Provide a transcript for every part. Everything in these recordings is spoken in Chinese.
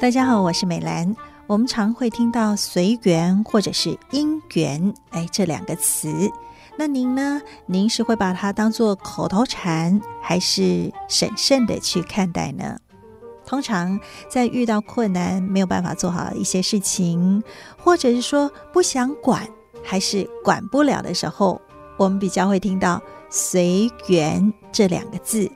大家好，我是美兰。我们常会听到“随缘”或者是“因缘”哎这两个词。那您呢？您是会把它当做口头禅，还是审慎的去看待呢？通常在遇到困难没有办法做好一些事情，或者是说不想管，还是管不了的时候，我们比较会听到“随缘”这两个字。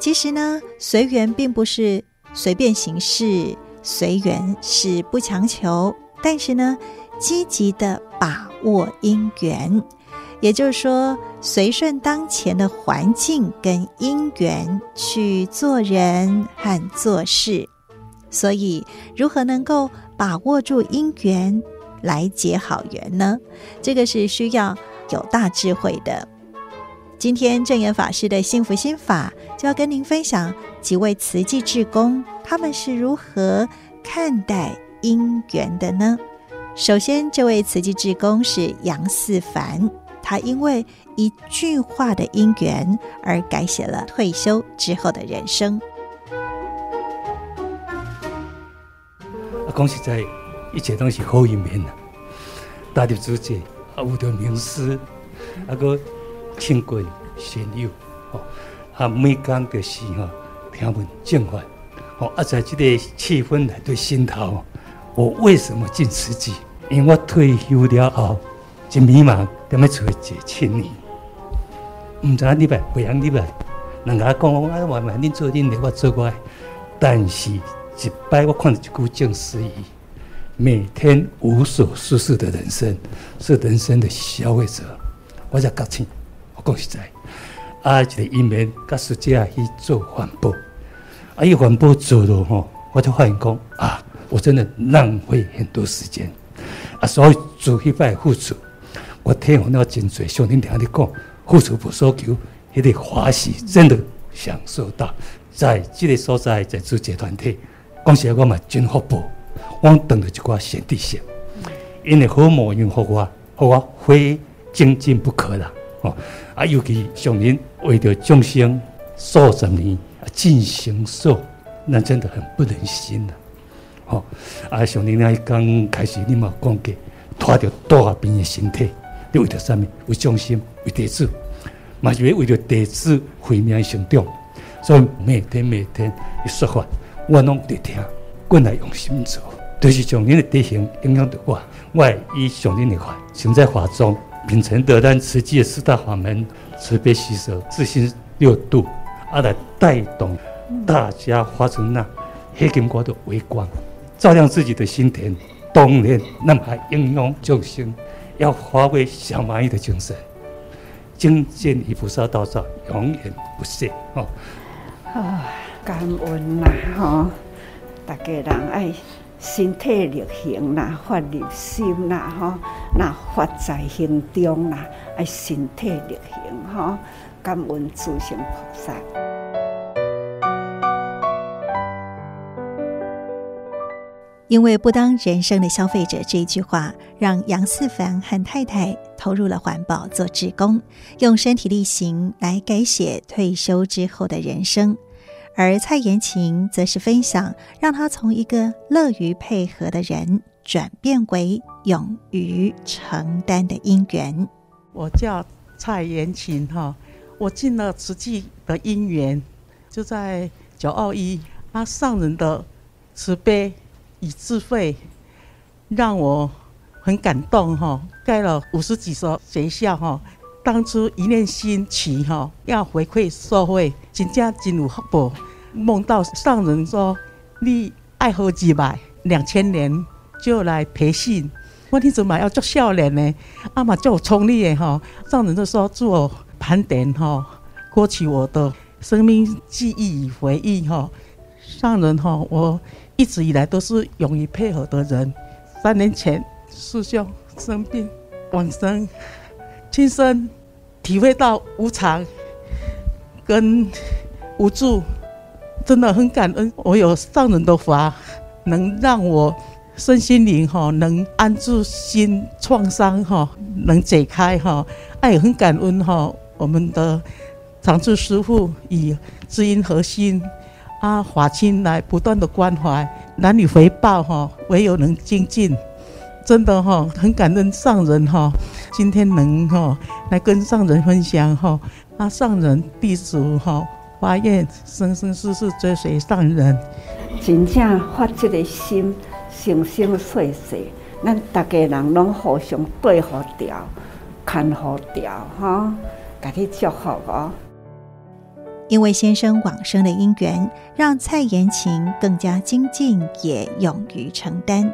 其实呢，随缘并不是随便行事，随缘是不强求，但是呢，积极的把握因缘，也就是说，随顺当前的环境跟因缘去做人和做事。所以，如何能够把握住因缘来结好缘呢？这个是需要有大智慧的。今天证严法师的幸福心法就要跟您分享几位慈济志工，他们是如何看待因缘的呢？首先，这位慈济志工是杨四凡，他因为一句话的因缘而改写了退休之后的人生。恭喜在一切都是好一面呐，大的主角啊，有条名师，啊个。亲贵善友，吼，啊，每讲的是吼，听闻正法，吼，啊，在这个气氛内对心头，我为什么进慈济？因为我退休了后，真迷茫，点样出来接亲你？唔知你来，不让你来，人家讲啊，我慢你做恁的，我做我。但是，一摆我看到一句正事语，每天无所事事的人生，是人生的消费者，我才觉醒。讲实在，啊，一个因缘，甲世界去做环保，啊，一环保做了吼，我就发现讲啊，我真的浪费很多时间，啊，所以做迄摆付出，我体会了真多。兄弟听你讲，付出无所求，迄个欢喜真的享受到，在这个所在，在组织团体，讲实话我嘛真福报，我等着一寡贤弟兄，因为好模样，互我，互我非精进不可啦。哦，啊，尤其上人为着众生数十年进行受，那真的很不忍心呐。哦，啊，上人那刚开始你嘛讲过，拖着大病的身体，你为着啥物？为众生，为弟子，嘛是为着弟子慧命成长。所以每天每天一说法，我拢在听，过来用心做，就是上人的德行影响着我。我以上人的话，现在法中。秉承得咱慈济的四大法门，慈悲喜舍，自心六度，啊，来带动大家发出那黑金光的微光，照亮自己的心田。当然，那么还应用众生，要发挥小蚂蚁的精神，精进于菩萨道上，永远不懈。哦，啊，感恩呐，哈，大家人爱。身体力行呐，发立心呐，哈，那发在行中呐，爱身体力行哈，感恩诸行菩萨。因为不当人生的消费者这一句话，让杨四凡和太太投入了环保做志工，用身体力行来改写退休之后的人生。而蔡延琴则是分享，让他从一个乐于配合的人，转变为勇于承担的因缘。我叫蔡延琴哈，我进了慈济的因缘，就在九二一，阿上人的慈悲与智慧，让我很感动哈，盖了五十几所学校哈。当初一念心起哈，要回馈社会，真正真有福报。梦到上人说：“你爱好几百两千年就来培训，我你怎么要做笑脸呢？阿妈叫我冲力的哈。上人就说做盘点哈，过去我的生命记忆与回忆哈。上人哈，我一直以来都是勇于配合的人。三年前师兄生病往生。”亲身体会到无常跟无助，真的很感恩。我有上人的法，能让我身心灵哈能安住心创伤哈能解开哈。爱很感恩哈，我们的常治师父以知音核心啊法亲来不断的关怀，男女回报哈，唯有能精进。真的哈，很感恩上人哈，今天能哈来跟上人分享哈，啊上人弟子哈发愿生生世世追随上人，真正发这个心，生生世世，咱大家人拢互相对好调，看好调哈，给你祝福哦。因为先生往生的因缘，让蔡延琴更加精进，也勇于承担。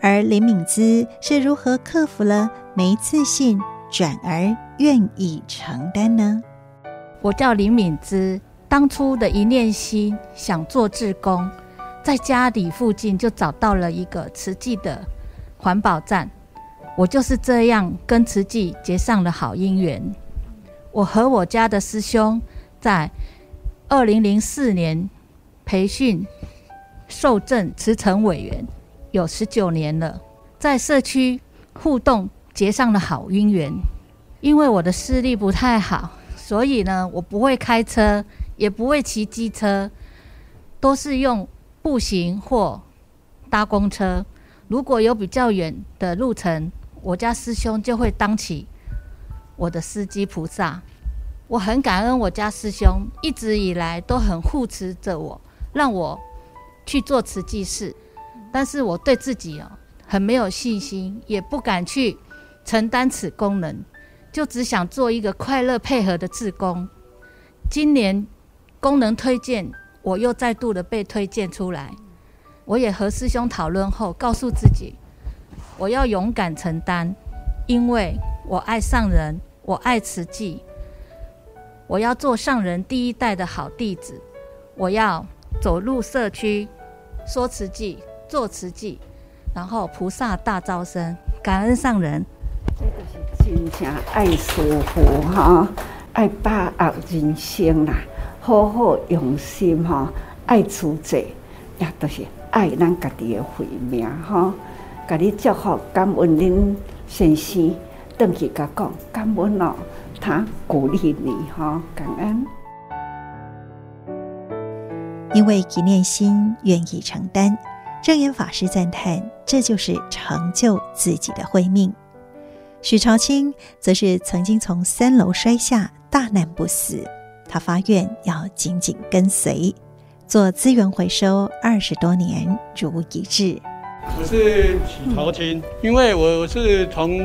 而林敏姿是如何克服了没自信，转而愿意承担呢？我叫林敏姿，当初的一念心想做志工，在家里附近就找到了一个慈济的环保站，我就是这样跟慈济结上了好姻缘。我和我家的师兄在二零零四年培训受证慈诚委员。有十九年了，在社区互动结上了好姻缘。因为我的视力不太好，所以呢，我不会开车，也不会骑机车，都是用步行或搭公车。如果有比较远的路程，我家师兄就会当起我的司机菩萨。我很感恩我家师兄一直以来都很护持着我，让我去做慈济事。但是我对自己哦很没有信心，也不敢去承担此功能，就只想做一个快乐配合的志工。今年功能推荐，我又再度的被推荐出来。我也和师兄讨论后，告诉自己，我要勇敢承担，因为我爱上人，我爱慈济，我要做上人第一代的好弟子，我要走入社区，说慈济。做慈济，然后菩萨大招生，感恩上人。这个是真正爱师父哈，爱把握人生啦，好好用心哈，爱出者，也都是爱咱家己的慧命哈。甲你祝福，感恩恁先生，登去甲讲，感恩哦，他鼓励你哈，感恩。因为一念心，愿意承担。证严法师赞叹：“这就是成就自己的慧命。”许朝清则是曾经从三楼摔下，大难不死。他发愿要紧紧跟随，做资源回收二十多年如一日。我是许朝清，因为我是从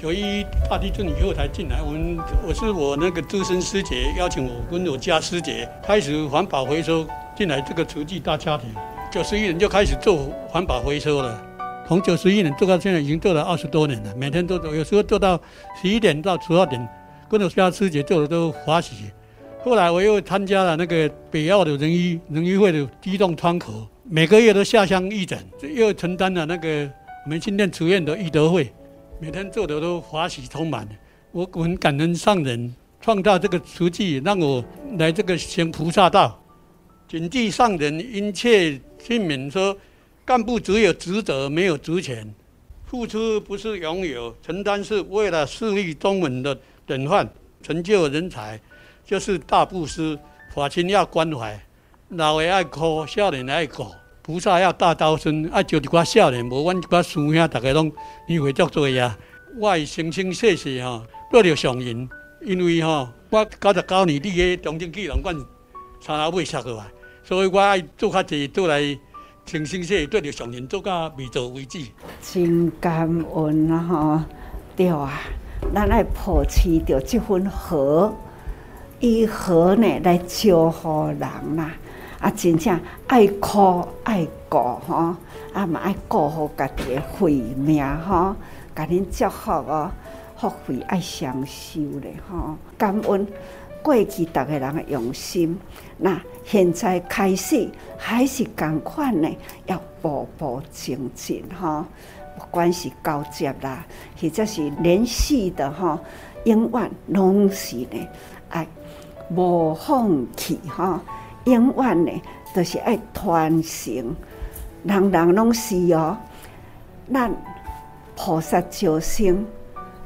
九一大地震以后才进来。我们我是我那个资深师姐邀请我跟我家师姐开始环保回收进来这个厨具大家庭。九十一年就开始做环保回收了，从九十一年做到现在已经做了二十多年了，每天都做，有时候做到十一点到十二点，跟着家师姐做的都欢喜。后来我又参加了那个北澳的人医人医会的机动窗口，每个月都下乡义诊，又承担了那个我们新店慈院的义德会，每天做的都欢喜充满。我很感恩上人创造这个慈济，让我来这个行菩萨道。谨记上人殷切劝勉说：干部只有职责，没有职权。付出不是拥有，承担是为了树立中文的典范，成就人才，就是大布施。法亲要关怀，老的爱哭，少年爱哭。菩萨要大刀身，爱救一寡少年，无阮一寡师兄，大家拢你会作做呀。我生生世世哈，都着上人，因为哈，我九十九年伫个中正纪念馆三老尾杀过来。所以我爱做较济，做来清新些，对着上人做到未做为止。真感恩啊！吼，对啊，咱爱保持着这份和，以和呢来招呼人啦。啊，啊真正爱哭爱顾吼，啊嘛爱顾好家己的慧命吼，甲恁祝福哦，福慧爱双收咧吼，感恩。过去逐个人的用心，那现在开始还是同款呢，要步步精进哈。不管是交接啦，或者是联系的哈，永远拢是呢爱无放弃哈，永远呢都是爱传承，人人拢是哦。咱菩萨招生，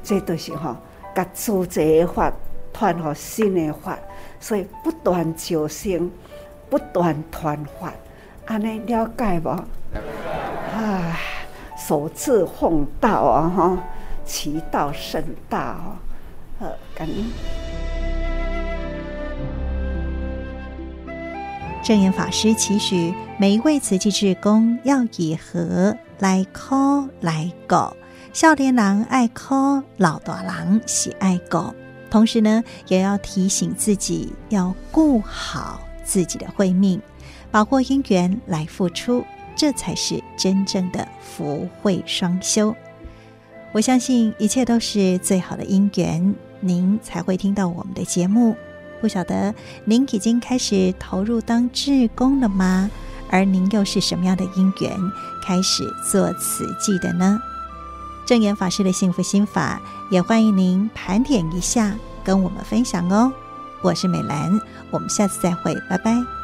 这都是吼，甲诸者法。传和新的法，所以不断招生，不断传法，安尼了解无？啊，首次奉道啊，哈，其道甚大哦。呃，感恩。证严法师期许每一位慈济志工要以和来 call 来教，少年人爱 call，老大郎喜爱狗。同时呢，也要提醒自己要顾好自己的慧命，把握因缘来付出，这才是真正的福慧双修。我相信一切都是最好的因缘，您才会听到我们的节目。不晓得您已经开始投入当志工了吗？而您又是什么样的因缘开始做慈济的呢？证严法师的幸福心法，也欢迎您盘点一下，跟我们分享哦。我是美兰，我们下次再会，拜拜。